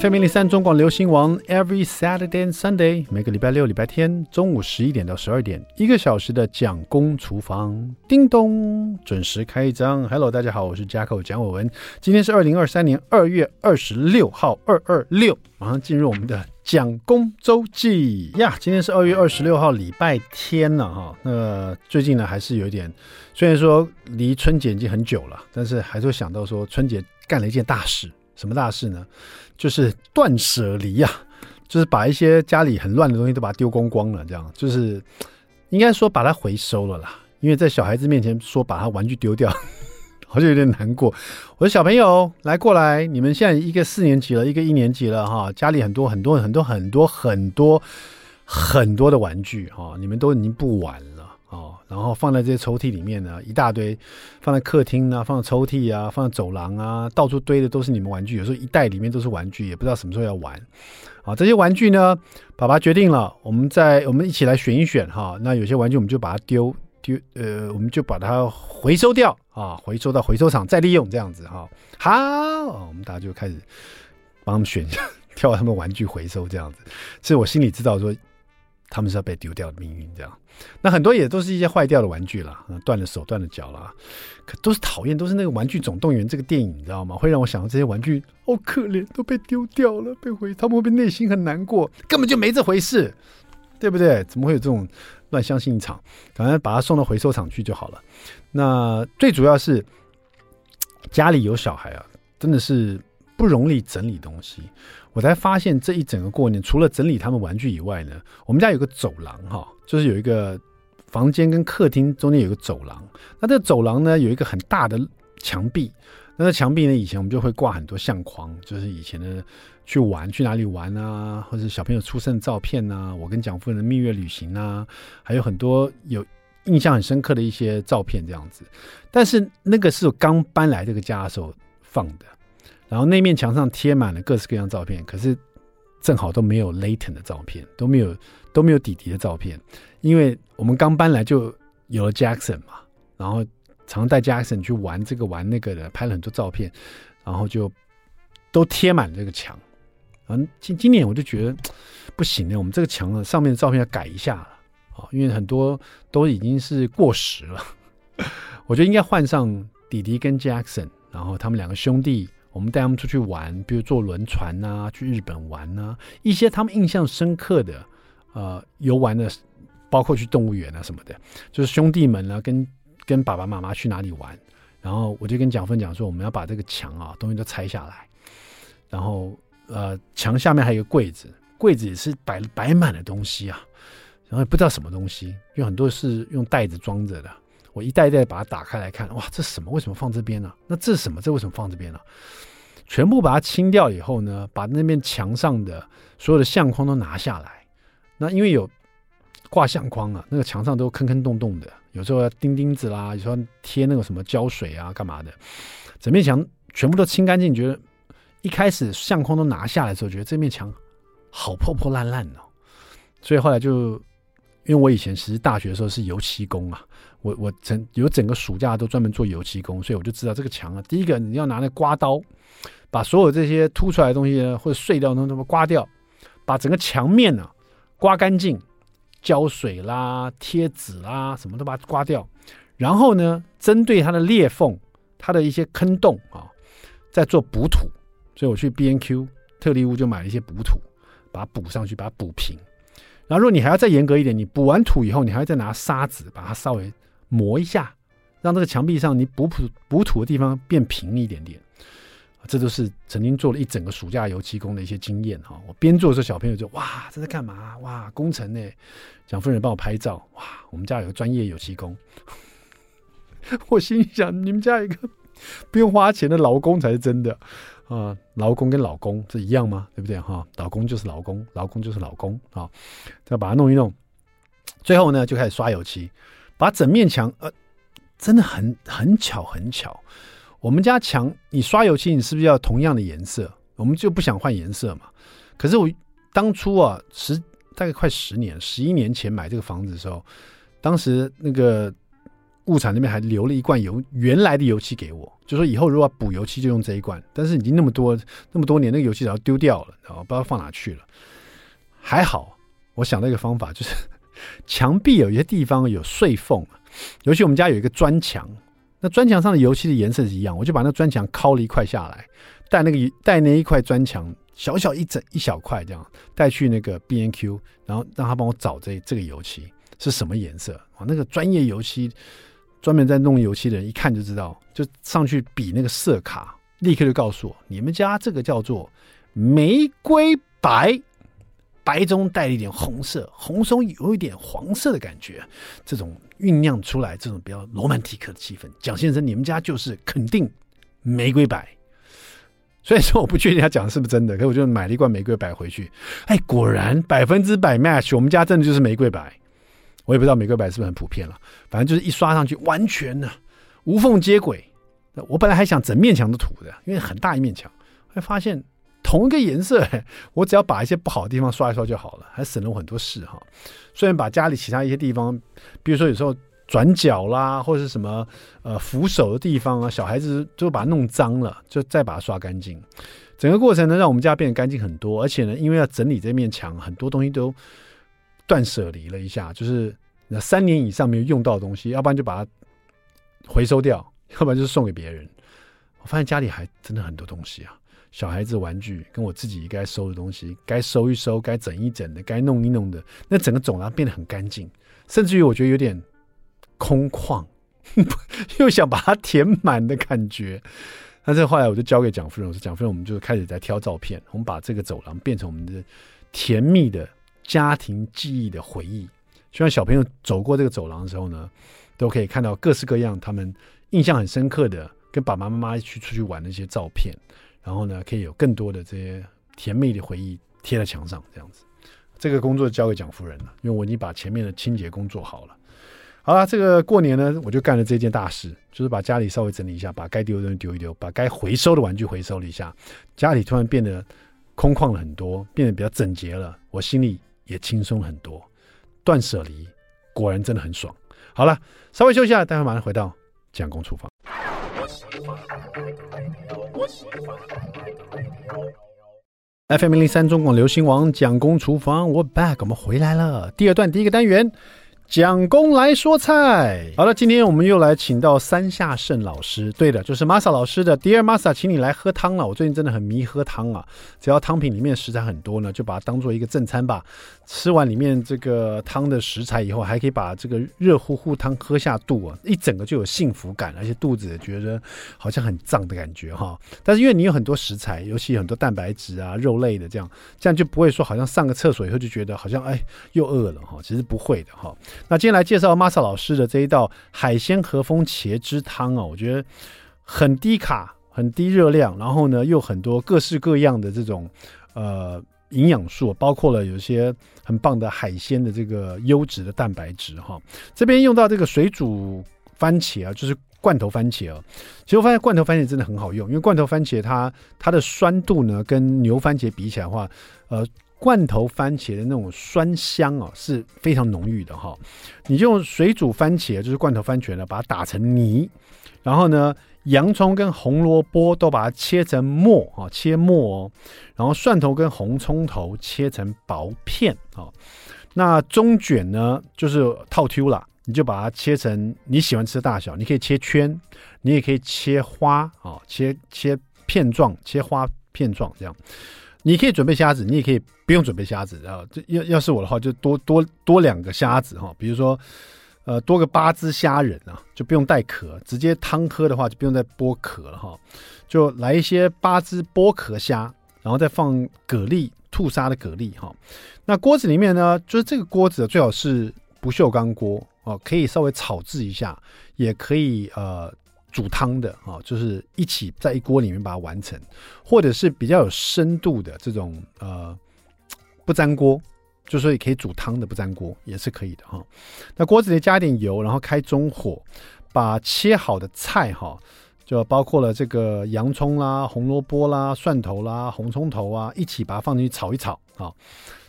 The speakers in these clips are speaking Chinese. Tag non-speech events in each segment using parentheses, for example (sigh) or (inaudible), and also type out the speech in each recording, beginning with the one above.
FM 零三中广流行王，Every Saturday and Sunday，每个礼拜六、礼拜天中午十一点到十二点，一个小时的蒋公厨房，叮咚，准时开张。Hello，大家好，我是 Jacko 蒋伟文。今天是二零二三年二月二十六号，二二六，马上进入我们的蒋公周记呀。今天是二月二十六号，礼拜天了哈。那最近呢，还是有一点，虽然说离春节已经很久了，但是还是会想到说春节干了一件大事。什么大事呢？就是断舍离呀，就是把一些家里很乱的东西都把它丢光光了，这样就是应该说把它回收了啦。因为在小孩子面前说把他玩具丢掉，(laughs) 好像有点难过。我说小朋友来过来，你们现在一个四年级了，一个一年级了哈，家里很多很多很多很多很多很多的玩具哈，你们都已经不玩了。然后放在这些抽屉里面呢，一大堆，放在客厅啊，放在抽屉啊，放在走廊啊，到处堆的都是你们玩具。有时候一袋里面都是玩具，也不知道什么时候要玩。啊，这些玩具呢，爸爸决定了，我们在我们一起来选一选哈。那有些玩具我们就把它丢丢，呃，我们就把它回收掉啊，回收到回收厂再利用这样子哈。好，我们大家就开始帮他们选一下，(laughs) 挑他们玩具回收这样子。所以我心里知道说。他们是要被丢掉的命运，这样，那很多也都是一些坏掉的玩具啦，断了手、断了脚啦，可都是讨厌，都是那个《玩具总动员》这个电影，你知道吗？会让我想到这些玩具好可怜，都被丢掉了，被回，他们会不会内心很难过？根本就没这回事，对不对？怎么会有这种乱相信一场？反正把它送到回收厂去就好了。那最主要是家里有小孩啊，真的是不容易整理东西。我才发现这一整个过年，除了整理他们玩具以外呢，我们家有个走廊哈，就是有一个房间跟客厅中间有个走廊。那这个走廊呢，有一个很大的墙壁。那个墙壁呢，以前我们就会挂很多相框，就是以前的去玩去哪里玩啊，或者小朋友出生的照片啊，我跟蒋夫人的蜜月旅行啊，还有很多有印象很深刻的一些照片这样子。但是那个是我刚搬来这个家的时候放的。然后那面墙上贴满了各式各样照片，可是正好都没有 Layton 的照片，都没有都没有弟弟的照片，因为我们刚搬来就有了 Jackson 嘛，然后常带 Jackson 去玩这个玩那个的，拍了很多照片，然后就都贴满这个墙。嗯，今今年我就觉得 (tsk) 不行了，我们这个墙呢上面的照片要改一下了啊，因为很多都已经是过时了，(laughs) 我觉得应该换上弟弟跟 Jackson，然后他们两个兄弟。我们带他们出去玩，比如坐轮船、啊，去日本玩、啊，一些他们印象深刻的，呃，游玩的，包括去动物园啊什么的，就是兄弟们呢，跟跟爸爸妈妈去哪里玩，然后我就跟蒋芬讲说，我们要把这个墙啊，东西都拆下来，然后呃，墙下面还有一个柜子，柜子也是摆摆满了东西啊，然后也不知道什么东西，有很多是用袋子装着的。我一袋一袋把它打开来看，哇，这什么？为什么放这边呢？那这是什么？这为什么放这边呢？全部把它清掉以后呢，把那面墙上的所有的相框都拿下来。那因为有挂相框啊，那个墙上都坑坑洞洞的，有时候要钉钉子啦，有时候贴那个什么胶水啊，干嘛的？整面墙全部都清干净，觉得一开始相框都拿下来的时候，觉得这面墙好破破烂烂哦。所以后来就。因为我以前其实大学的时候是油漆工啊，我我整有整个暑假都专门做油漆工，所以我就知道这个墙啊，第一个你要拿那刮刀，把所有这些凸出来的东西呢，或者碎掉的东西都刮掉，把整个墙面呢、啊、刮干净，胶水啦、贴纸啦，什么都把它刮掉，然后呢，针对它的裂缝、它的一些坑洞啊，再做补土，所以我去 B N Q 特力屋就买了一些补土，把它补上去，把它补平。然后，如果你还要再严格一点，你补完土以后，你还要再拿沙子把它稍微磨一下，让这个墙壁上你补土补土的地方变平一点点。这都是曾经做了一整个暑假油漆工的一些经验哈。我边做的时候，小朋友就哇，这在干嘛？哇，工程呢？蒋夫人帮我拍照，哇，我们家有个专业油漆工。(laughs) 我心里想，你们家一个不用花钱的劳工才是真的。啊，劳工跟老公是一样吗？对不对？哈，老公就是老公，老公就是老公啊。再把它弄一弄，最后呢就开始刷油漆，把整面墙呃，真的很很巧很巧。我们家墙你刷油漆，你是不是要同样的颜色？我们就不想换颜色嘛。可是我当初啊，十大概快十年，十一年前买这个房子的时候，当时那个物产那边还留了一罐油，原来的油漆给我，就说以后如果补油漆就用这一罐。但是已经那么多那么多年，那个油漆早丢掉了，然后不知道放哪去了。还好，我想到一个方法，就是墙壁有一些地方有碎缝，尤其我们家有一个砖墙，那砖墙上的油漆的颜色是一样，我就把那砖墙敲了一块下来，带那个带那一块砖墙小小一整一小块这样带去那个 B N Q，然后让他帮我找这这个油漆是什么颜色啊？那个专业油漆。专门在弄油漆的人一看就知道，就上去比那个色卡，立刻就告诉我，你们家这个叫做玫瑰白，白中带了一点红色，红中有一点黄色的感觉，这种酝酿出来这种比较罗曼蒂克的气氛。蒋先生，你们家就是肯定玫瑰白。虽然说我不确定他讲的是不是真的，可我就买了一罐玫瑰白回去，哎，果然百分之百 match，我们家真的就是玫瑰白。我也不知道玫瑰白是不是很普遍了，反正就是一刷上去，完全呢无缝接轨。我本来还想整面墙都涂的，因为很大一面墙，会发现同一个颜色，(laughs) 我只要把一些不好的地方刷一刷就好了，还省了我很多事哈。虽然把家里其他一些地方，比如说有时候转角啦，或者是什么呃扶手的地方啊，小孩子就把它弄脏了，就再把它刷干净。整个过程呢，让我们家变得干净很多，而且呢，因为要整理这面墙，很多东西都。断舍离了一下，就是那三年以上没有用到的东西，要不然就把它回收掉，要不然就是送给别人。我发现家里还真的很多东西啊，小孩子玩具跟我自己该收的东西，该收一收，该整一整的，该弄一弄的，那整个走廊变得很干净，甚至于我觉得有点空旷，(laughs) 又想把它填满的感觉。但是后来我就交给蒋夫人，我说蒋夫人，我们就开始在挑照片，我们把这个走廊变成我们的甜蜜的。家庭记忆的回忆，希望小朋友走过这个走廊的时候呢，都可以看到各式各样他们印象很深刻的跟爸爸妈妈一起出去玩的一些照片，然后呢，可以有更多的这些甜蜜的回忆贴在墙上，这样子。这个工作交给蒋夫人了，因为我已经把前面的清洁工作好了。好了，这个过年呢，我就干了这件大事，就是把家里稍微整理一下，把该丢的东西丢一丢，把该回收的玩具回收了一下，家里突然变得空旷了很多，变得比较整洁了，我心里。也轻松很多，断舍离果然真的很爽。好了，稍微休息一下，待会马上回到蒋公厨房。FM 零零三中广流行王蒋公厨房，我 back，我们回来了。第二段第一个单元。蒋公来说菜，好了，今天我们又来请到三下胜老师，对的，就是 Masa 老师的 Dear Masa，请你来喝汤了。我最近真的很迷喝汤啊，只要汤品里面食材很多呢，就把它当做一个正餐吧。吃完里面这个汤的食材以后，还可以把这个热乎乎汤喝下肚啊，一整个就有幸福感，而且肚子也觉得好像很胀的感觉哈。但是因为你有很多食材，尤其很多蛋白质啊、肉类的这样，这样就不会说好像上个厕所以后就觉得好像哎又饿了哈，其实不会的哈。那今天来介绍 Masa 老师的这一道海鲜和风茄汁汤啊，我觉得很低卡、很低热量，然后呢又很多各式各样的这种呃。营养素包括了有些很棒的海鲜的这个优质的蛋白质哈，这边用到这个水煮番茄啊，就是罐头番茄啊。其实我发现罐头番茄真的很好用，因为罐头番茄它它的酸度呢跟牛番茄比起来的话，呃，罐头番茄的那种酸香啊是非常浓郁的哈。你用水煮番茄，就是罐头番茄呢，把它打成泥，然后呢。洋葱跟红萝卜都把它切成末啊，切末哦。然后蒜头跟红葱头切成薄片啊。那中卷呢，就是套 Q 啦，你就把它切成你喜欢吃的大小，你可以切圈，你也可以切花啊，切切片状，切花片状这样。你可以准备虾子，你也可以不用准备虾子啊。这要要是我的话，就多多多两个虾子哈，比如说。呃，多个八只虾仁啊，就不用带壳，直接汤喝的话就不用再剥壳了哈。就来一些八只剥壳虾，然后再放蛤蜊、吐沙的蛤蜊哈。那锅子里面呢，就是这个锅子最好是不锈钢锅哦，可以稍微炒制一下，也可以呃煮汤的啊，就是一起在一锅里面把它完成，或者是比较有深度的这种呃不粘锅。就说也可以煮汤的不粘锅也是可以的哈。那锅子里加点油，然后开中火，把切好的菜哈，就包括了这个洋葱啦、红萝卜啦、蒜头啦、红葱头啊，一起把它放进去炒一炒啊。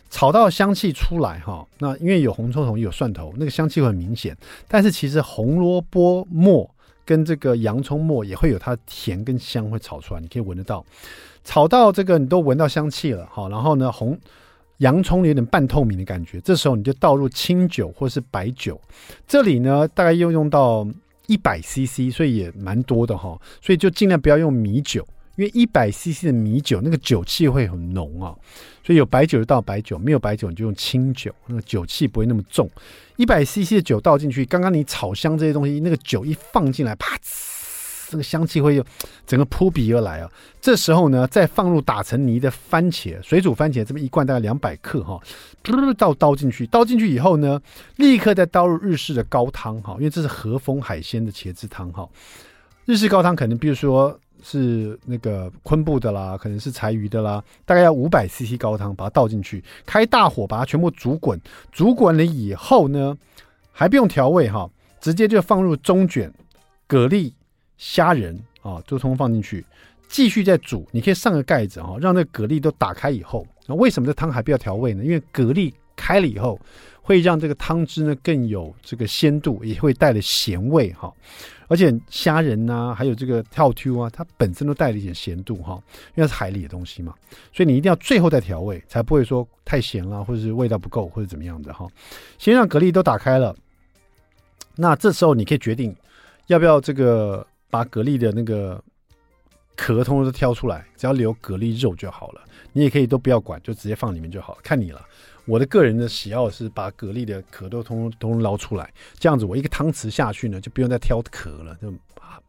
炒到香气出来哈，那因为有红葱头有蒜头，那个香气很明显。但是其实红萝卜末跟这个洋葱末也会有它甜跟香会炒出来，你可以闻得到。炒到这个你都闻到香气了哈，然后呢红洋葱有点半透明的感觉，这时候你就倒入清酒或是白酒。这里呢大概又用到一百 CC，所以也蛮多的哈，所以就尽量不要用米酒。因为一百 CC 的米酒，那个酒气会很浓啊，所以有白酒就倒白酒，没有白酒你就用清酒，那个酒气不会那么重。一百 CC 的酒倒进去，刚刚你炒香这些东西，那个酒一放进来，啪，这个香气会有整个扑鼻而来啊。这时候呢，再放入打成泥的番茄，水煮番茄这么一罐大概两百克哈，倒倒进去，倒进去以后呢，立刻再倒入日式的高汤哈，因为这是和风海鲜的茄汁汤哈。日式高汤可能比如说。是那个昆布的啦，可能是柴鱼的啦，大概要五百 CC 高汤，把它倒进去，开大火把它全部煮滚。煮滚了以后呢，还不用调味哈，直接就放入中卷、蛤蜊、虾仁啊，就通放进去，继续再煮。你可以上个盖子哈，让那蛤蜊都打开以后，那为什么这汤还不要调味呢？因为蛤蜊开了以后，会让这个汤汁呢更有这个鲜度，也会带了咸味哈。而且虾仁呐、啊，还有这个跳 Q 啊，它本身都带了一点咸度哈，因为是海里的东西嘛，所以你一定要最后再调味，才不会说太咸了，或者是味道不够，或者怎么样的哈。先让蛤蜊都打开了，那这时候你可以决定要不要这个把蛤蜊的那个壳通通都挑出来，只要留蛤蜊肉就好了。你也可以都不要管，就直接放里面就好了，看你了。我的个人的喜好是把蛤蜊的壳都通通捞出来，这样子我一个汤匙下去呢，就不用再挑壳了，就啊，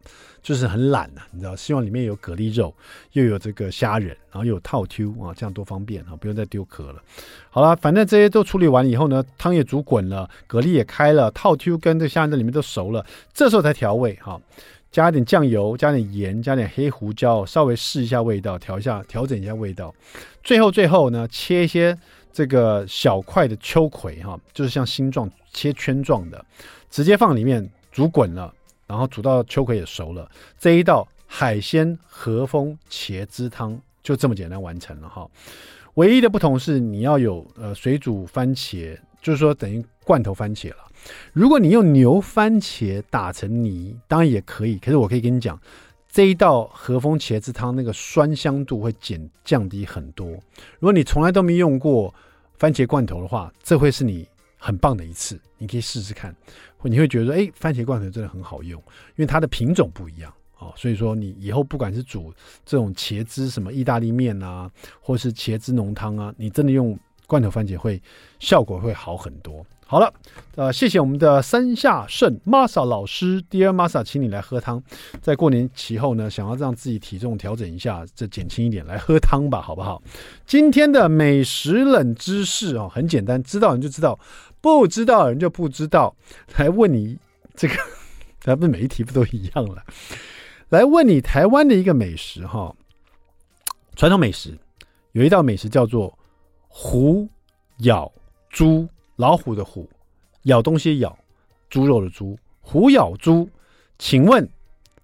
就是很懒了、啊，你知道？希望里面有蛤蜊肉，又有这个虾仁，然后又有套 Q 啊，这样多方便啊，不用再丢壳了。好了，反正这些都处理完以后呢，汤也煮滚了，蛤蜊也开了，套 Q 跟这虾仁在里面都熟了，这时候才调味哈，加点酱油，加点盐，加点黑胡椒，稍微试一下味道，调一下，调整一下味道。最后最后呢，切一些。这个小块的秋葵哈，就是像星状切圈状的，直接放里面煮滚了，然后煮到秋葵也熟了，这一道海鲜和风茄汁汤就这么简单完成了哈。唯一的不同是你要有呃水煮番茄，就是说等于罐头番茄了。如果你用牛番茄打成泥，当然也可以，可是我可以跟你讲。这一道和风茄子汤，那个酸香度会减降低很多。如果你从来都没用过番茄罐头的话，这会是你很棒的一次，你可以试试看。你会觉得说，哎，番茄罐头真的很好用，因为它的品种不一样啊。所以说，你以后不管是煮这种茄汁什么意大利面啊，或是茄汁浓汤啊，你真的用罐头番茄会效果会好很多。好了，呃，谢谢我们的山下圣 Masa 老师，Dear Masa，请你来喝汤。在过年期后呢，想要让自己体重调整一下，这减轻一点，来喝汤吧，好不好？今天的美食冷知识哦，很简单，知道人就知道，不知道人就不知道。来问你这个，(laughs) 咱们每一题不都一样了？来问你台湾的一个美食哈，传统美食有一道美食叫做虎咬猪。老虎的虎，咬东西咬，猪肉的猪，虎咬猪，请问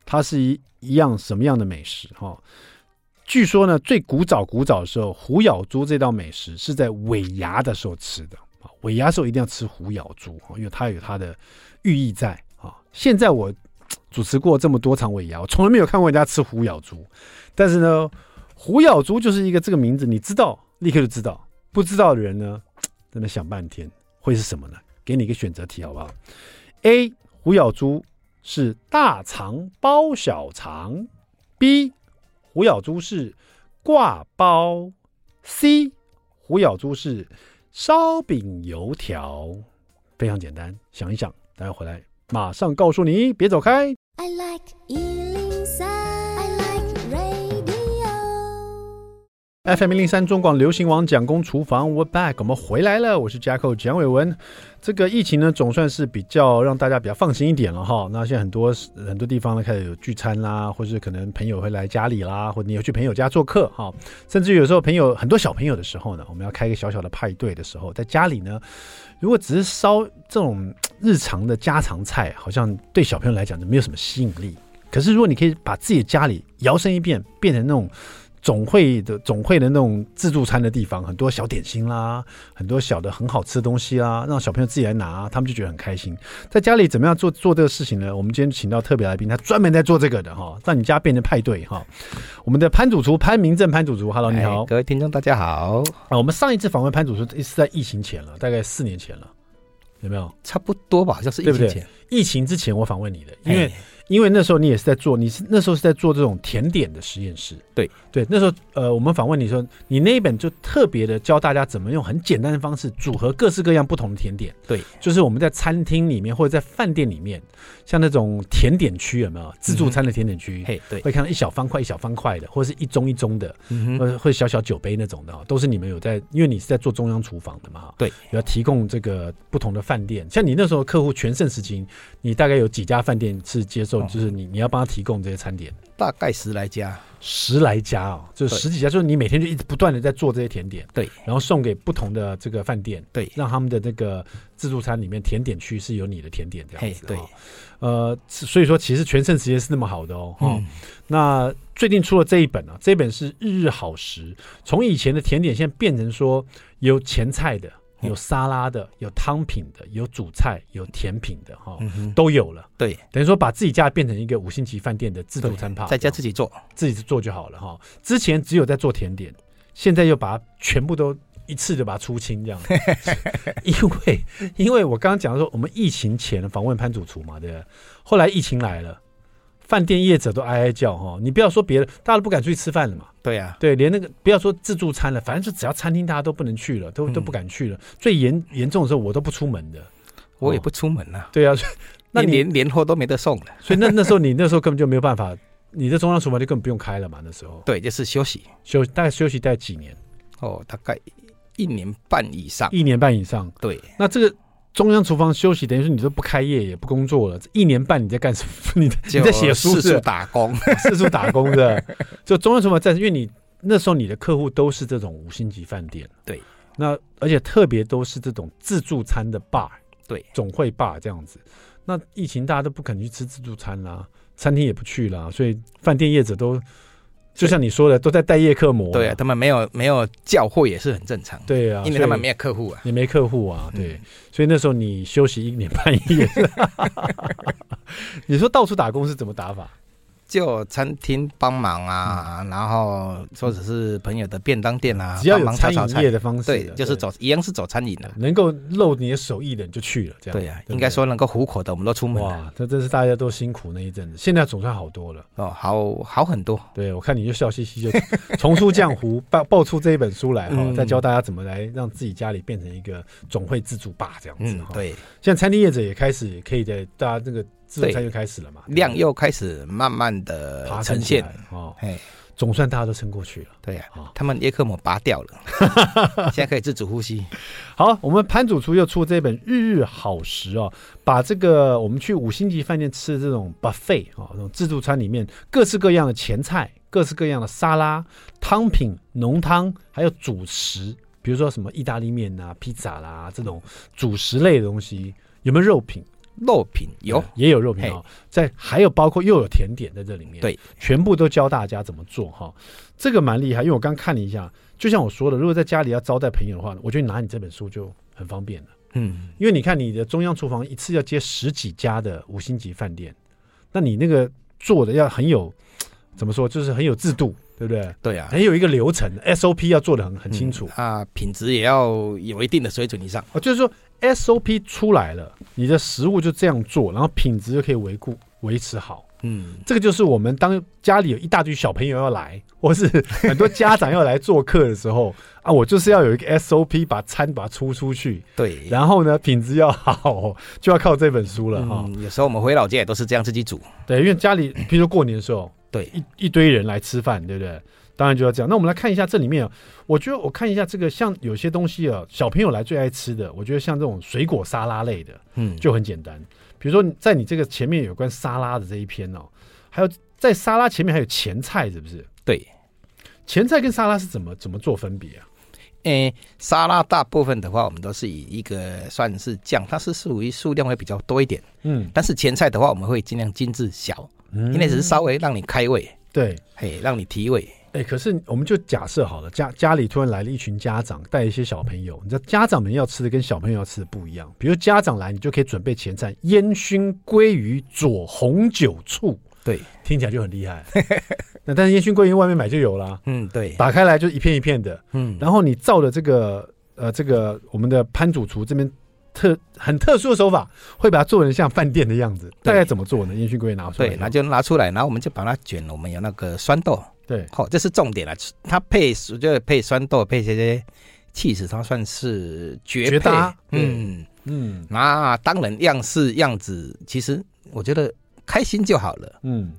它是一一样什么样的美食？哈，据说呢，最古早古早的时候，虎咬猪这道美食是在尾牙的时候吃的，尾牙的时候一定要吃虎咬猪，因为它有它的寓意在啊。现在我主持过这么多场尾牙，我从来没有看过人家吃虎咬猪，但是呢，虎咬猪就是一个这个名字，你知道立刻就知道，不知道的人呢，在那想半天。会是什么呢？给你一个选择题好不好？A. 胡咬猪是大肠包小肠；B. 胡咬猪是挂包；C. 胡咬猪是烧饼油条。非常简单，想一想，待会回来马上告诉你，别走开。I like FM 零零三中广流行网蒋公厨房，We're back，我们回来了。我是 Jacko 蒋伟文。这个疫情呢，总算是比较让大家比较放心一点了哈。那现在很多很多地方呢，开始有聚餐啦，或是可能朋友会来家里啦，或者你要去朋友家做客哈。甚至有时候朋友很多小朋友的时候呢，我们要开一个小小的派对的时候，在家里呢，如果只是烧这种日常的家常菜，好像对小朋友来讲就没有什么吸引力。可是如果你可以把自己的家里摇身一变，变成那种。总会的总会的那种自助餐的地方，很多小点心啦，很多小的很好吃的东西啦，让小朋友自己来拿，他们就觉得很开心。在家里怎么样做做这个事情呢？我们今天请到特别来宾，他专门在做这个的哈，让你家变成派对哈。我们的潘主厨潘明正潘主厨，Hello，你好，各位听众大家好。啊，我们上一次访问潘主厨是在疫情前了，大概四年前了，有没有？差不多吧，就是疫情前。对对，疫情之前我访问你的，因为。因为那时候你也是在做，你是那时候是在做这种甜点的实验室。对对，那时候呃，我们访问你说，你那一本就特别的教大家怎么用很简单的方式组合各式各样不同的甜点。对，就是我们在餐厅里面或者在饭店里面，像那种甜点区有没有自助餐的甜点区？嘿、嗯，对，会看到一小方块一小方块的，或者是一盅一盅的，嗯、或者会小小酒杯那种的，都是你们有在，因为你是在做中央厨房的嘛。对，要提供这个不同的饭店，像你那时候客户全盛时期，你大概有几家饭店是接受，就是你你要。帮他提供这些餐点，大概十来家，十来家哦，就十几家，就是你每天就一直不断的在做这些甜点，对，然后送给不同的这个饭店，对，让他们的那个自助餐里面甜点区是有你的甜点这样子，对，呃，所以说其实全盛时间是那么好的哦，那最近出了这一本啊，这一本是日日好食，从以前的甜点现在变成说有前菜的。有沙拉的，有汤品的，有主菜，有甜品的，哈、嗯，都有了。对，等于说把自己家变成一个五星级饭店的自助餐趴，在家自己做，自己做就好了，哈。之前只有在做甜点，现在又把它全部都一次就把它出清这样。(laughs) 因为，因为我刚刚讲说，我们疫情前访问潘主厨嘛，对不对？后来疫情来了。饭店业者都哀哀叫哈，你不要说别的，大家都不敢出去吃饭了嘛。对呀、啊，对，连那个不要说自助餐了，反正就只要餐厅，大家都不能去了，都、嗯、都不敢去了。最严严重的时候，我都不出门的，我也不出门了、哦。对啊，那你连年货都没得送了。(laughs) 所以那那时候你那时候根本就没有办法，你的中央厨房就根本不用开了嘛。那时候对，就是休息休，大概休息大概几年？哦，大概一年半以上。一年半以上。对，那这个。中央厨房休息，等于说你都不开业，也不工作了。这一年半你在干什么？(laughs) 你你在写书，四处打工，(laughs) 四处打工的。就中央厨房在，因为你那时候你的客户都是这种五星级饭店，对。那而且特别都是这种自助餐的 bar，对，总会 bar 这样子。那疫情大家都不肯去吃自助餐啦，餐厅也不去啦，所以饭店业者都。就像你说的，都在待业客模。对啊，他们没有没有教货也是很正常。对啊，因为他们没有客户啊，也没客户啊。对，所以那时候你休息一年半夜。(laughs) 你说到处打工是怎么打法？就餐厅帮忙啊、嗯，然后或者是朋友的便当店啊，只要有餐饮业的方式，对，就是走一样是走餐饮的，能够露你的手艺的你就去了，这样对呀、啊。应该说能够糊口的，我们都出门了。哇，这真是大家都辛苦那一阵子，现在总算好多了哦，好好很多。对，我看你就笑嘻嘻，就重出江湖，(laughs) 爆爆出这一本书来哈、嗯，再教大家怎么来让自己家里变成一个总会自助吧这样子哈、嗯。对，现在餐厅业者也开始可以在大家这个。自助餐又开始了嘛？量又开始慢慢的呈现哦，哎，总算大家都撑过去了。对呀、啊，他们叶克膜拔掉了，(laughs) 现在可以自主呼吸。好，我们潘主厨又出这本《日日好食》哦，把这个我们去五星级饭店吃的这种 buffet 哦，这种自助餐里面各式各样的前菜、各式各样的沙拉、汤品、浓汤，还有主食，比如说什么意大利面啊、披萨啦这种主食类的东西，有没有肉品？肉品有，也有肉品啊，在还有包括又有甜点在这里面，对，全部都教大家怎么做哈，这个蛮厉害。因为我刚看了一下，就像我说的，如果在家里要招待朋友的话，我觉得拿你这本书就很方便了。嗯，因为你看你的中央厨房一次要接十几家的五星级饭店，那你那个做的要很有怎么说，就是很有制度，对不对？对啊，很有一个流程，SOP 要做的很很清楚啊，品质也要有一定的水准以上。啊，就是说。SOP 出来了，你的食物就这样做，然后品质就可以维护维持好。嗯，这个就是我们当家里有一大堆小朋友要来，(laughs) 或是很多家长要来做客的时候啊，我就是要有一个 SOP 把餐把它出出去。对，然后呢，品质要好，(laughs) 就要靠这本书了哈、嗯。有时候我们回老家也都是这样自己煮。对，因为家里，譬如说过年的时候，对一一堆人来吃饭，对不对？当然就要这样。那我们来看一下这里面，我觉得我看一下这个，像有些东西啊，小朋友来最爱吃的，我觉得像这种水果沙拉类的，嗯，就很简单。比如说在你这个前面有关沙拉的这一篇哦，还有在沙拉前面还有前菜，是不是？对，前菜跟沙拉是怎么怎么做分别啊？诶，沙拉大部分的话，我们都是以一个算是酱，它是属于数量会比较多一点，嗯，但是前菜的话，我们会尽量精致小，嗯，因为只是稍微让你开胃，对，嘿，让你提味。哎、欸，可是我们就假设好了，家家里突然来了一群家长，带一些小朋友，你知道家长们要吃的跟小朋友要吃的不一样。比如家长来，你就可以准备前菜：烟熏鲑鱼佐红酒醋。对，听起来就很厉害。那但是烟熏鲑鱼外面买就有了。嗯，对，打开来就一片一片的。嗯，然后你照着这个呃这个我们的潘主厨这边特很特殊的手法，会把它做成像饭店的样子。大概怎么做呢？烟熏鲑鱼拿出来，对，那就拿出来，然后我们就把它卷。我们有那个酸豆。对，好、哦，这是重点了。它配就配酸豆，配这些起司，它算是绝配。嗯嗯，那当然样式样子，其实我觉得开心就好了。嗯，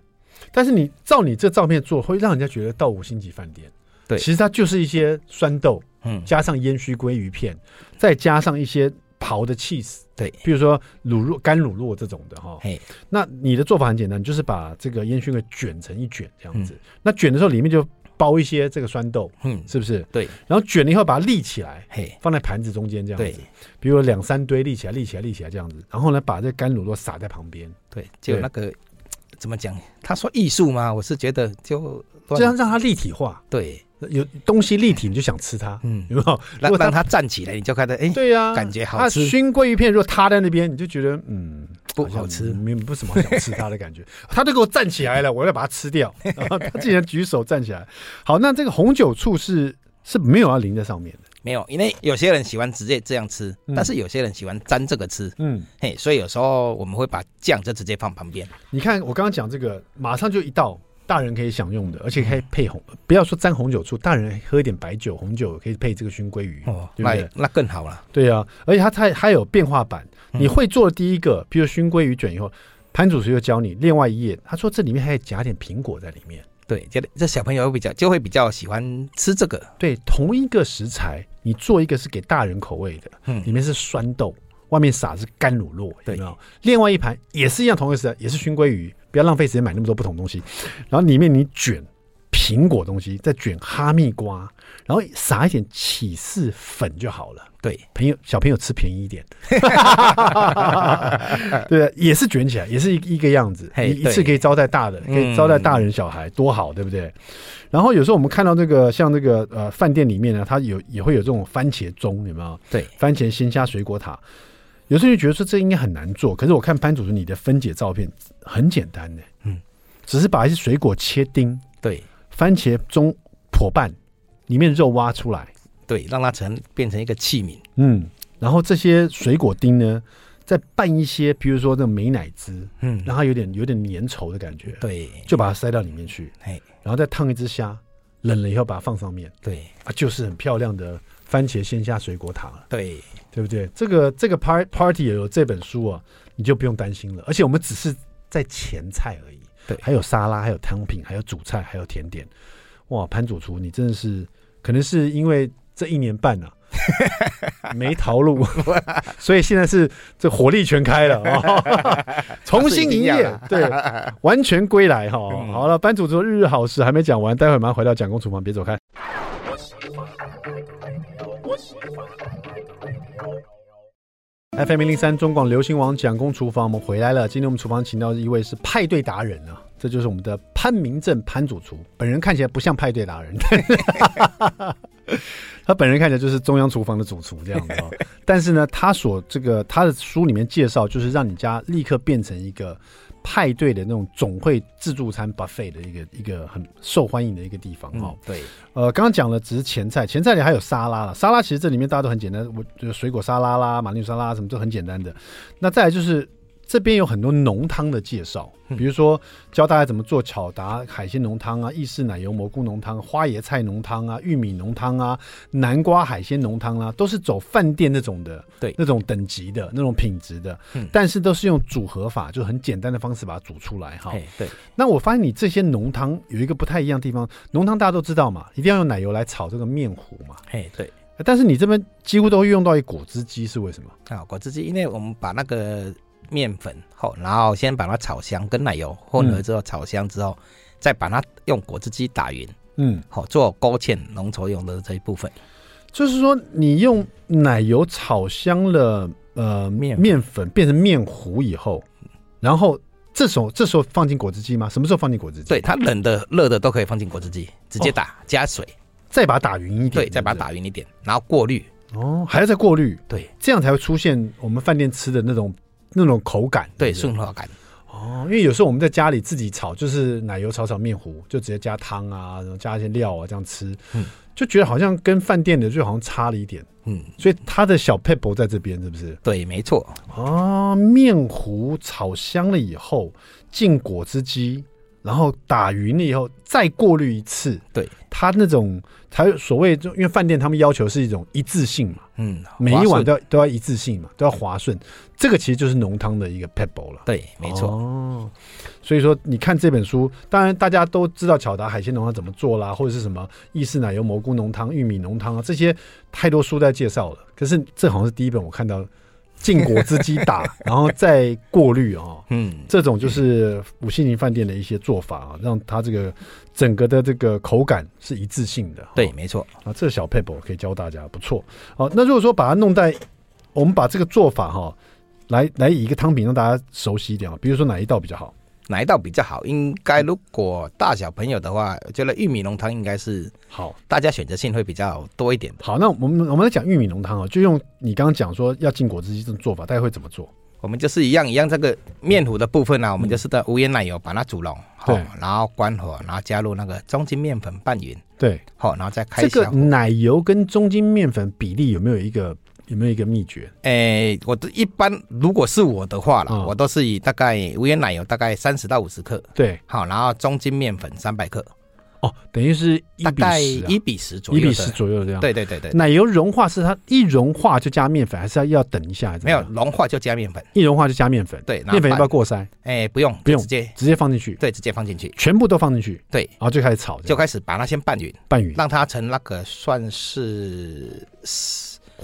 但是你照你这照片做，会让人家觉得到五星级饭店。对，其实它就是一些酸豆，嗯，加上烟熏鲑鱼片，再加上一些。刨的起司，对，比如说卤肉、干卤肉这种的哈。嘿，那你的做法很简单，就是把这个烟熏给卷成一卷这样子。嗯、那卷的时候里面就包一些这个酸豆，嗯，是不是？对。然后卷了以后把它立起来，嘿，放在盘子中间这样子。比如两三堆立起来，立起来，立起来这样子。然后呢，把这干卤肉撒在旁边。对，就那个怎么讲？他说艺术嘛？我是觉得就这样让它立体化。对。有东西立体，你就想吃它，嗯，有没有？如果让它站起来，你就看到，哎，对呀，感觉好吃。熏鲑鱼片如果塌在那边，你就觉得，嗯，不好吃，没不什么想吃它的感觉。(laughs) 它都给我站起来了，我要把它吃掉。然后他竟然举手站起来。好，那这个红酒醋是是没有要淋在上面的，没有，因为有些人喜欢直接这样吃，但是有些人喜欢沾这个吃，嗯，嘿，所以有时候我们会把酱就直接放旁边。你看我刚刚讲这个，马上就一道。大人可以享用的，而且可以配红，嗯、不要说沾红酒醋，大人喝一点白酒、红酒可以配这个熏鲑鱼，哦，对不对？那，更好了。对啊，而且它它还有变化版。嗯、你会做的第一个，比如熏鲑鱼卷以后，潘主厨又教你另外一页，他说这里面还要夹点苹果在里面。对，这这小朋友比较就会比较喜欢吃这个。对，同一个食材，你做一个是给大人口味的，嗯，里面是酸豆。外面撒的是干乳酪，对，有没有？另外一盘也是一样，同一个食材，也是熏鲑鱼。不要浪费时间买那么多不同东西。然后里面你卷苹果东西，再卷哈密瓜，然后撒一点起司粉就好了。对，朋友小朋友吃便宜一点。(laughs) (laughs) 对，也是卷起来，也是一一个样子。你一次可以招待大的，可以招待大人小孩，多好，对不对？然后有时候我们看到这个像这个呃饭店里面呢，它有也会有这种番茄钟，有没有？对，番茄鲜虾水果塔。有时候就觉得说这应该很难做，可是我看潘主厨你的分解照片很简单的，嗯，只是把一些水果切丁，对，番茄中剖半，里面肉挖出来，对，让它成变成一个器皿，嗯，然后这些水果丁呢，再拌一些，比如说这个美乃滋，嗯，让它有点有点粘稠的感觉，对，就把它塞到里面去，嘿，然后再烫一只虾，冷了以后把它放上面，对，啊，就是很漂亮的番茄鲜虾水果塔了，对。对不对？这个这个 party party 也有这本书啊，你就不用担心了。而且我们只是在前菜而已，对，还有沙拉，还有汤品，还有主菜，还有甜点。哇，潘主厨，你真的是可能是因为这一年半啊 (laughs) 没逃路，(laughs) 所以现在是这火力全开了啊，(laughs) 重新营业，对，完全归来哈。好了，潘主厨日日好事还没讲完，待会儿马上回到蒋公厨房，别走开。FM 零零三中广流行网蒋公厨房，我们回来了。今天我们厨房请到一位是派对达人啊，这就是我们的潘明正潘主厨。本人看起来不像派对达人，(laughs) 他本人看起来就是中央厨房的主厨这样子哦。(laughs) 但是呢，他所这个他的书里面介绍，就是让你家立刻变成一个。派对的那种总会自助餐 buffet 的一个一个很受欢迎的一个地方哈、嗯。对，呃，刚刚讲了只是前菜，前菜里还有沙拉了。沙拉其实这里面大家都很简单，我就是水果沙拉啦、马铃薯沙拉什么都很简单的。那再来就是。这边有很多浓汤的介绍，比如说教大家怎么做巧达海鲜浓汤啊、意式奶油蘑菇浓汤、花椰菜浓汤啊、玉米浓汤啊、南瓜海鲜浓汤啊，都是走饭店那种的，对，那种等级的那种品质的，嗯，但是都是用组合法，就很简单的方式把它煮出来哈。对，那我发现你这些浓汤有一个不太一样的地方，浓汤大家都知道嘛，一定要用奶油来炒这个面糊嘛。嘿，对，但是你这边几乎都会用到一果汁机，是为什么啊？果汁机，因为我们把那个。面粉后，然后先把它炒香，跟奶油混合之后炒香之后，嗯、再把它用果汁机打匀，嗯，好做勾芡浓稠用的这一部分。就是说，你用奶油炒香了，呃，面面粉变成面糊以后，然后这时候这时候放进果汁机吗？什么时候放进果汁机？对，它冷的、热的都可以放进果汁机，直接打，哦、加水，再把它打匀一点。对，再把它打匀一点，然后过滤。哦，还要再过滤。对，这样才会出现我们饭店吃的那种那种口感，对，顺滑感。哦，因为有时候我们在家里自己炒，就是奶油炒炒面糊，就直接加汤啊，然后加一些料啊，这样吃，嗯，就觉得好像跟饭店的就好像差了一点，嗯，所以它的小撇步在这边是不是？对，没错。哦，面糊炒香了以后进果汁机，然后打匀了以后再过滤一次，对。它那种，它所谓就因为饭店他们要求是一种一致性嘛，嗯，每一碗都要都要一致性嘛，都要滑顺，这个其实就是浓汤的一个 pebble 了。对，没错。哦，所以说你看这本书，当然大家都知道巧达海鲜浓汤怎么做啦，或者是什么意式奶油蘑菇浓汤、玉米浓汤啊，这些太多书在介绍了。可是这好像是第一本我看到。进果汁机打，(laughs) 然后再过滤哦。嗯，这种就是五星级饭店的一些做法啊，让它这个整个的这个口感是一致性的。对，没错啊，这个小撇步可以教大家，不错。好，那如果说把它弄在，我们把这个做法哈，来来以一个汤品让大家熟悉一点啊，比如说哪一道比较好？哪一道比较好？应该如果大小朋友的话，我觉得玉米浓汤应该是好，大家选择性会比较多一点。好，那我们我们来讲玉米浓汤哦，就用你刚刚讲说要进果汁机这种做法，大家会怎么做？我们就是一样一样，这个面糊的部分呢、啊，我们就是的无盐奶油把它煮浓，好、嗯，然后关火，然后加入那个中筋面粉拌匀，对，好，然后再开这个奶油跟中筋面粉比例有没有一个？有没有一个秘诀？哎、欸，我的一般如果是我的话啦，嗯、我都是以大概无盐奶油大概三十到五十克，对，好，然后中筋面粉三百克，哦，等于是一比十、啊，一比十左右，一比十左右这样。对对对对，奶油融化是它一融化就加面粉，还是要要等一下？没有融化就加面粉，一融化就加面粉。对，面粉要不要过筛？哎、欸，不用，不用，直接直接放进去。对，直接放进去，全部都放进去。对，然后就开始炒，就开始把它先拌匀，拌匀，让它成那个算是。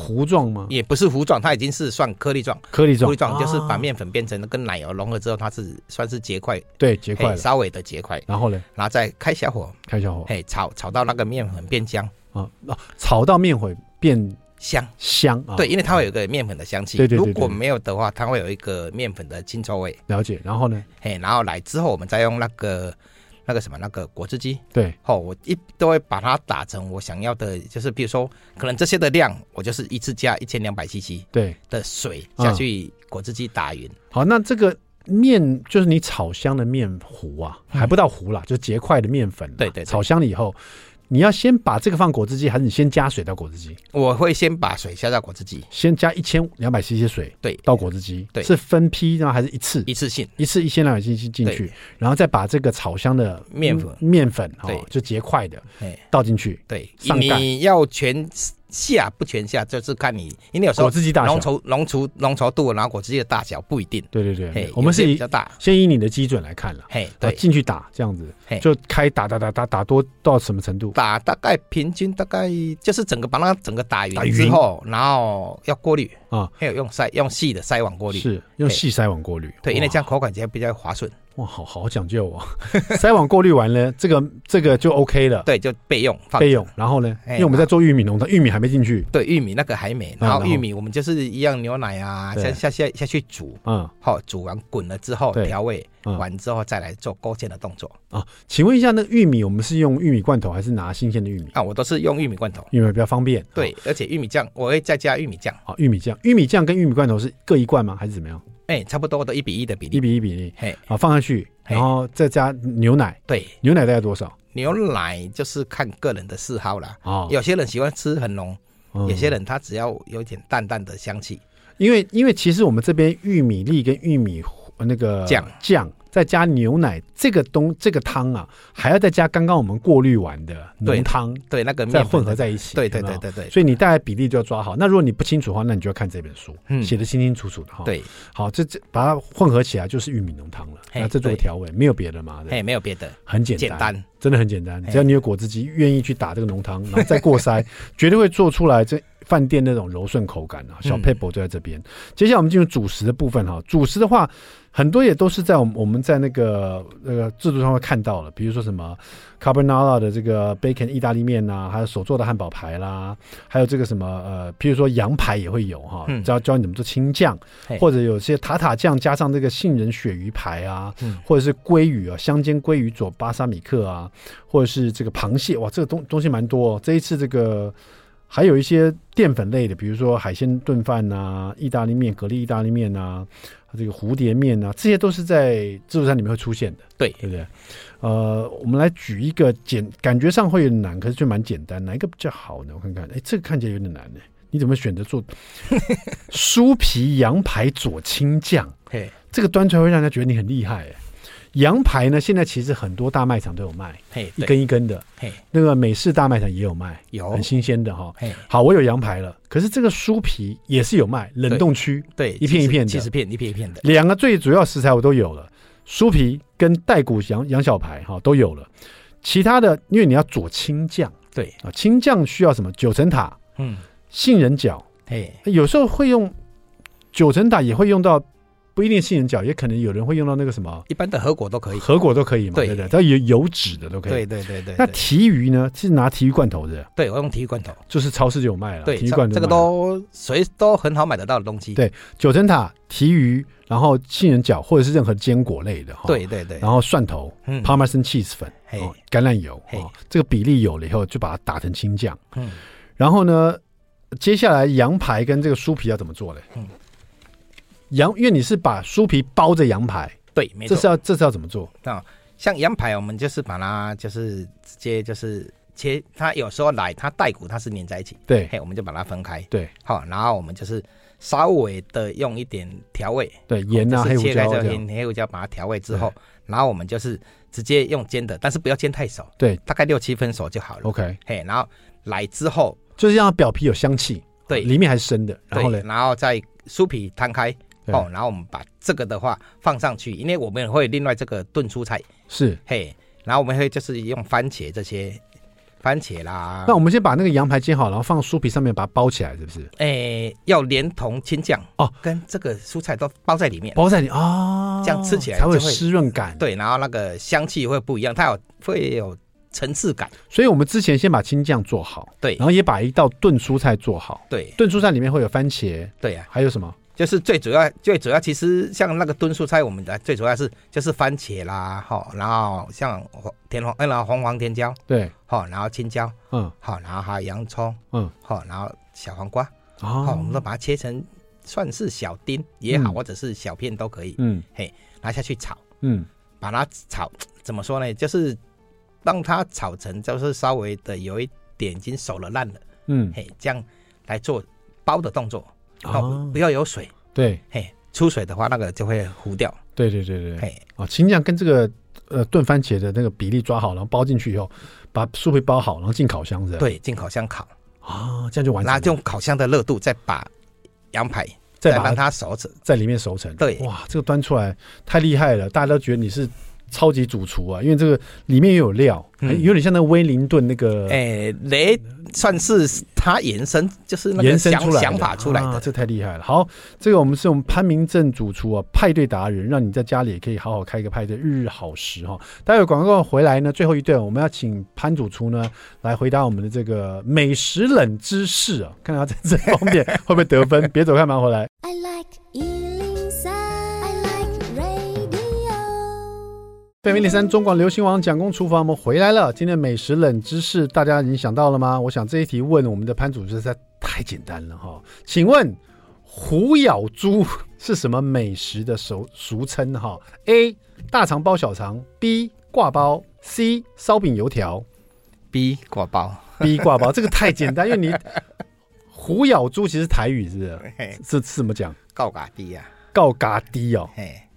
糊状吗？也不是糊状，它已经是算颗粒状。颗粒状，颗粒状就是把面粉变成跟奶油融合之后，它是算是结块。对，结块，稍微的结块。然后呢？然后再开小火，开小火，嘿，炒炒到那个面粉变香啊，炒到面粉变香香。对，因为它会有一个面粉的香气。对对。如果没有的话，它会有一个面粉的腥臭味。了解。然后呢？嘿，然后来之后，我们再用那个。那个什么，那个果汁机，对，哦，我一都会把它打成我想要的，就是比如说，可能这些的量，我就是一次加一千两百 CC 对的水下去果汁机打匀。好，那这个面就是你炒香的面糊啊，还不到糊啦，就结块的面粉，对对，炒香了以后。你要先把这个放果汁机，还是你先加水到果汁机？我会先把水加到果汁机，先加一千两百 CC 水，对，到果汁机，对，是分批然后，还是一次？一次性，一次一千两百 CC 进去，然后再把这个炒香的面粉，面粉，对，就结块的，倒进去，对，上盖，你要全。下不全下，就是看你，因为有时候果汁机大小、浓稠、浓稠、浓稠度，然后果汁机的大小不一定。对对对，嘿我们是以比较大，先以你的基准来看了。嘿，对，进去打这样子，就开打打打打打多到什么程度？打大概平均大概就是整个把它整个打匀之后，然后要过滤啊，还有用筛用细的筛网过滤，是用细筛网过滤。对，因为这样口感才比较滑顺。哇，好好讲究哦！(laughs) 筛网过滤完了，这个这个就 OK 了。对，就备用，备用。然后呢，因为我们在做玉米浓汤，玉米还没进去。对，玉米那个还没。然后玉米我们就是一样牛奶啊，下下下下去煮。嗯。好，煮完滚了之后调味完之后再来做勾芡的动作。啊，请问一下，那玉米我们是用玉米罐头还是拿新鲜的玉米？啊，我都是用玉米罐头，因为比较方便。对，而且玉米酱我会再加玉米酱。啊，玉米酱，玉米酱跟玉米罐头是各一罐吗？还是怎么样？哎，差不多的一比一的比例，一比一比例。嘿，好，放下去。然后再加牛奶，对，牛奶大概多少？牛奶就是看个人的嗜好了。哦，有些人喜欢吃很浓，有些人他只要有点淡淡的香气。因为因为其实我们这边玉米粒跟玉米那个酱酱。再加牛奶，这个东这个汤啊，还要再加刚刚我们过滤完的浓汤，对那个再混合在一起，对对对对对。所以你大概比例就要抓好。那如果你不清楚的话，那你就要看这本书，嗯，写的清清楚楚的哈。对，好，这这把它混合起来就是玉米浓汤了。那这做调味没有别的嘛？哎，没有别的，很简单，真的很简单。只要你有果汁机，愿意去打这个浓汤，然后再过筛，(laughs) 绝对会做出来这饭店那种柔顺口感啊，小撇步就在这边。嗯、接下来我们进入主食的部分哈，主食的话。很多也都是在我们我们在那个那个制度上会看到了，比如说什么 carbonara 的这个 bacon 意大利面呐、啊，还有手做的汉堡排啦，还有这个什么呃，譬如说羊排也会有哈，教教你怎么做青酱，嗯、或者有些塔塔酱加上这个杏仁鳕鱼排啊，嗯、或者是鲑鱼啊，香煎鲑鱼佐巴沙米克啊，或者是这个螃蟹，哇，这个东东西蛮多、哦。这一次这个还有一些淀粉类的，比如说海鲜炖饭呐，意大利面、蛤蜊意大利面呐。这个蝴蝶面啊，这些都是在自助餐里面会出现的，对对不对？呃，我们来举一个简，感觉上会有点难，可是却蛮简单，哪一个比较好呢？我看看，哎，这个看起来有点难呢。你怎么选择做 (laughs) 酥皮羊排佐青酱？嘿，这个端出来会让人家觉得你很厉害哎。羊排呢？现在其实很多大卖场都有卖，嘿，一根一根的，嘿，那个美式大卖场也有卖，有很新鲜的哈。嘿，好，我有羊排了，可是这个酥皮也是有卖，冷冻区，对，一片一片的，七十片，一片一片的。两个最主要食材我都有了，酥皮跟带骨羊羊小排哈都有了，其他的因为你要佐青酱，对啊，青酱需要什么？九层塔，嗯，杏仁角，嘿，有时候会用九层塔，也会用到。不一定杏仁角，也可能有人会用到那个什么，一般的核果都可以，核果都可以嘛，对对对，它有油脂的都可以。对对对对。那提鱼呢？是拿提鱼罐头的。对，我用提鱼罐头，就是超市就有卖了。对，提鱼罐头这个都谁都很好买得到的东西。对，九层塔、提鱼，然后杏仁角或者是任何坚果类的哈。对对对。然后蒜头、Parmesan cheese 粉、橄榄油，这个比例有了以后，就把它打成青酱。嗯。然后呢，接下来羊排跟这个酥皮要怎么做嘞？嗯。羊，因为你是把酥皮包着羊排，对，没错，这是要这是要怎么做啊？像羊排，我们就是把它就是直接就是切，它有时候来它带骨它是粘在一起，对，嘿，我们就把它分开，对，好，然后我们就是稍微的用一点调味，对，盐啊，黑胡椒，黑胡椒把它调味之后，然后我们就是直接用煎的，但是不要煎太熟，对，大概六七分熟就好了，OK，嘿，然后来之后就是让它表皮有香气，对，里面还是生的，然后呢，然后再酥皮摊开。哦，然后我们把这个的话放上去，因为我们会另外这个炖蔬菜是嘿，然后我们会就是用番茄这些番茄啦。那我们先把那个羊排煎好，然后放酥皮上面把它包起来，是不是？诶，要连同青酱哦，跟这个蔬菜都包在里面，包在里哦，这样吃起来才会湿润感。对，然后那个香气会不一样，它有会有层次感。所以我们之前先把青酱做好，对，然后也把一道炖蔬菜做好，对，炖蔬菜里面会有番茄，对呀，还有什么？就是最主要，最主要其实像那个炖蔬菜，我们的最主要是就是番茄啦，哈，然后像甜黄，然后红黄甜椒，对，好，然后青椒，嗯，好，然后还有洋葱，嗯，好，然后小黄瓜，好，我们都把它切成算是小丁也好，或者是小片都可以，嗯，嘿，拿下去炒，嗯，把它炒怎么说呢？就是让它炒成就是稍微的有一点已经熟了烂了，嗯，嘿，这样来做包的动作。哦，不要有水，对，嘿，出水的话，那个就会糊掉。对对对对，嘿，哦，青酱跟这个呃炖番茄的那个比例抓好，然后包进去以后，把酥皮包好，然后进烤箱是吧？对，进烤箱烤。啊，这样就完成。拿用烤箱的热度再把羊排再让它熟成，在里面熟成。对，哇，这个端出来太厉害了，大家都觉得你是。超级主厨啊，因为这个里面也有料，嗯、有点像那威灵顿那个，哎、欸，雷算是他延伸，就是那个延伸出来想法出来的，啊、这太厉害了。好，这个我们是我们潘明正主厨啊，派对达人，让你在家里也可以好好开一个派对，日日好食哈。待会广告回来呢，最后一段我们要请潘主厨呢来回答我们的这个美食冷知识啊，看看他在这方面会不会得分。(laughs) 别走开，马上回来。I like 北美零三中广流行王蒋公厨房，我们回来了。今天美食冷知识，大家已经想到了吗？我想这一题问我们的潘主厨实在太简单了哈。请问虎咬猪是什么美食的俗俗称哈？A 大肠包小肠，B 挂包，C 烧饼油条，B 挂包，B 挂包。这个太简单，因为你虎咬猪其实台语是不是？是是怎么讲？告嘎低呀，告嘎低哦。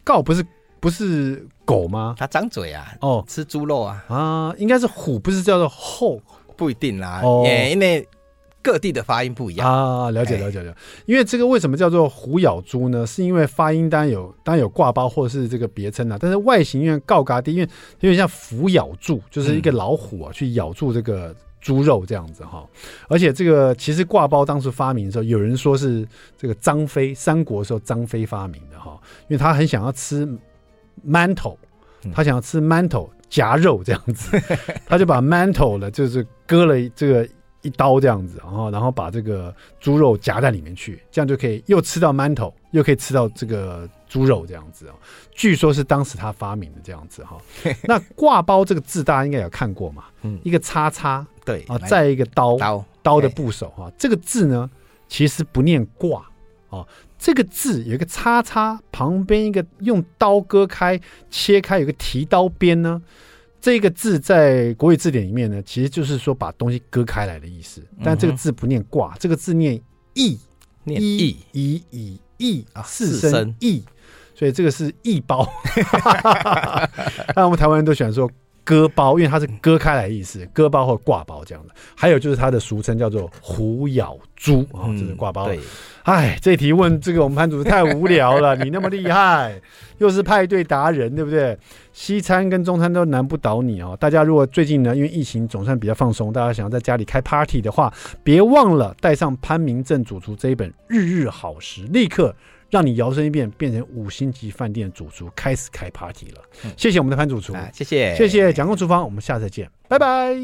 告不是不是。狗吗？它张嘴啊！哦，吃猪肉啊！啊，应该是虎，不是叫做后，不一定啦。哦，因为各地的发音不一样啊。了解，了解，了解。因为这个为什么叫做虎咬猪呢？是因为发音当然有，当然有挂包或者是这个别称啊。但是外形因为告嘎低，因为有点像虎咬住，就是一个老虎啊，去咬住这个猪肉这样子哈。而且这个其实挂包当时发明的时候，有人说是这个张飞三国的时候张飞发明的哈，因为他很想要吃馒头，他想要吃馒头夹肉这样子，(laughs) 他就把馒头呢就是割了这个。一刀这样子，然后然后把这个猪肉夹在里面去，这样就可以又吃到馒头，又可以吃到这个猪肉这样子啊。据说是当时他发明的这样子哈。(laughs) 那挂包这个字大家应该有看过嘛？嗯，一个叉叉，对啊，再一个刀刀刀的部首哈。这个字呢，其实不念挂啊，这个字有一个叉叉旁边一个用刀割开切开，有个提刀边呢。这个字在国语字典里面呢，其实就是说把东西割开来的意思。但这个字不念挂，这个字念义，念义，以以义啊，四声义，所以这个是义包。(laughs) 那我们台湾人都喜欢说割包，因为它是割开来的意思，割包或挂包这样的。还有就是它的俗称叫做虎咬猪啊，这是挂包。对。哎，这题问这个我们潘主任太无聊了。你那么厉害，(laughs) 又是派对达人，对不对？西餐跟中餐都难不倒你哦。大家如果最近呢，因为疫情总算比较放松，大家想要在家里开 party 的话，别忘了带上潘明正主厨这一本《日日好食》，立刻让你摇身一变，变成五星级饭店主厨，开始开 party 了。谢谢我们的潘主厨，谢谢，谢谢蒋公厨房，我们下次再见，拜拜。